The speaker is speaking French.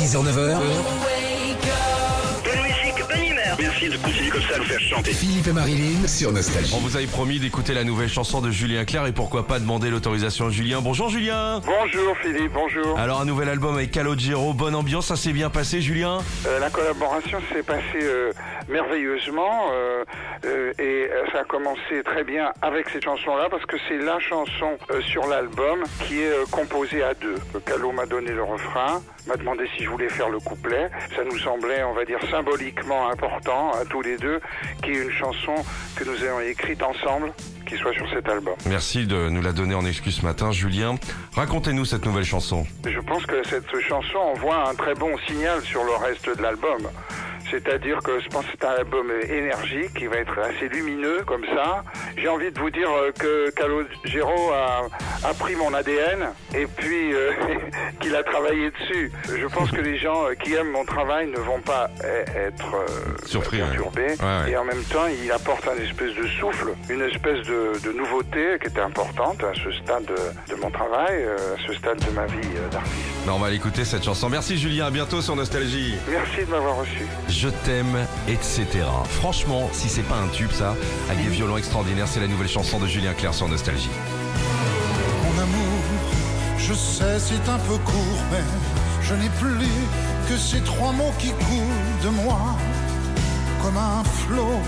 6h-9h, Merci de continuer comme ça à nous faire chanter. Philippe et Marilyn sur Nostalgie. On vous avait promis d'écouter la nouvelle chanson de Julien Clerc et pourquoi pas demander l'autorisation à Julien. Bonjour Julien Bonjour Philippe, bonjour. Alors un nouvel album avec Calogero, bonne ambiance, ça s'est bien passé Julien? Euh, la collaboration s'est passée euh, merveilleusement euh, euh, et ça a commencé très bien avec cette chanson-là parce que c'est la chanson euh, sur l'album qui est euh, composée à deux. Calo m'a donné le refrain, m'a demandé si je voulais faire le couplet. Ça nous semblait, on va dire, symboliquement important à tous les deux, qui est une chanson que nous avons écrite ensemble, qui soit sur cet album. Merci de nous la donner en excuse ce matin Julien. Racontez-nous cette nouvelle chanson. Je pense que cette chanson envoie un très bon signal sur le reste de l'album. C'est-à-dire que je pense que c'est un album énergique qui va être assez lumineux comme ça. J'ai envie de vous dire euh, que Calogero a, a pris mon ADN et puis euh, qu'il a travaillé dessus. Je pense que les gens euh, qui aiment mon travail ne vont pas euh, être euh, Surpris, perturbés. Ouais, ouais. Et en même temps, il apporte un espèce de souffle, une espèce de, de nouveauté qui était importante à ce stade de, de mon travail, euh, à ce stade de ma vie euh, d'artiste. Ben, on va l'écouter cette chanson. Merci Julien, à bientôt sur Nostalgie. Merci de m'avoir reçu. Je t'aime, etc. Franchement, si c'est pas un tube ça, avec des violons extraordinaires, c'est la nouvelle chanson de Julien Clerc sur Nostalgie. Mon amour, je sais c'est un peu court, mais je n'ai plus que ces trois mots qui coulent de moi comme un flot.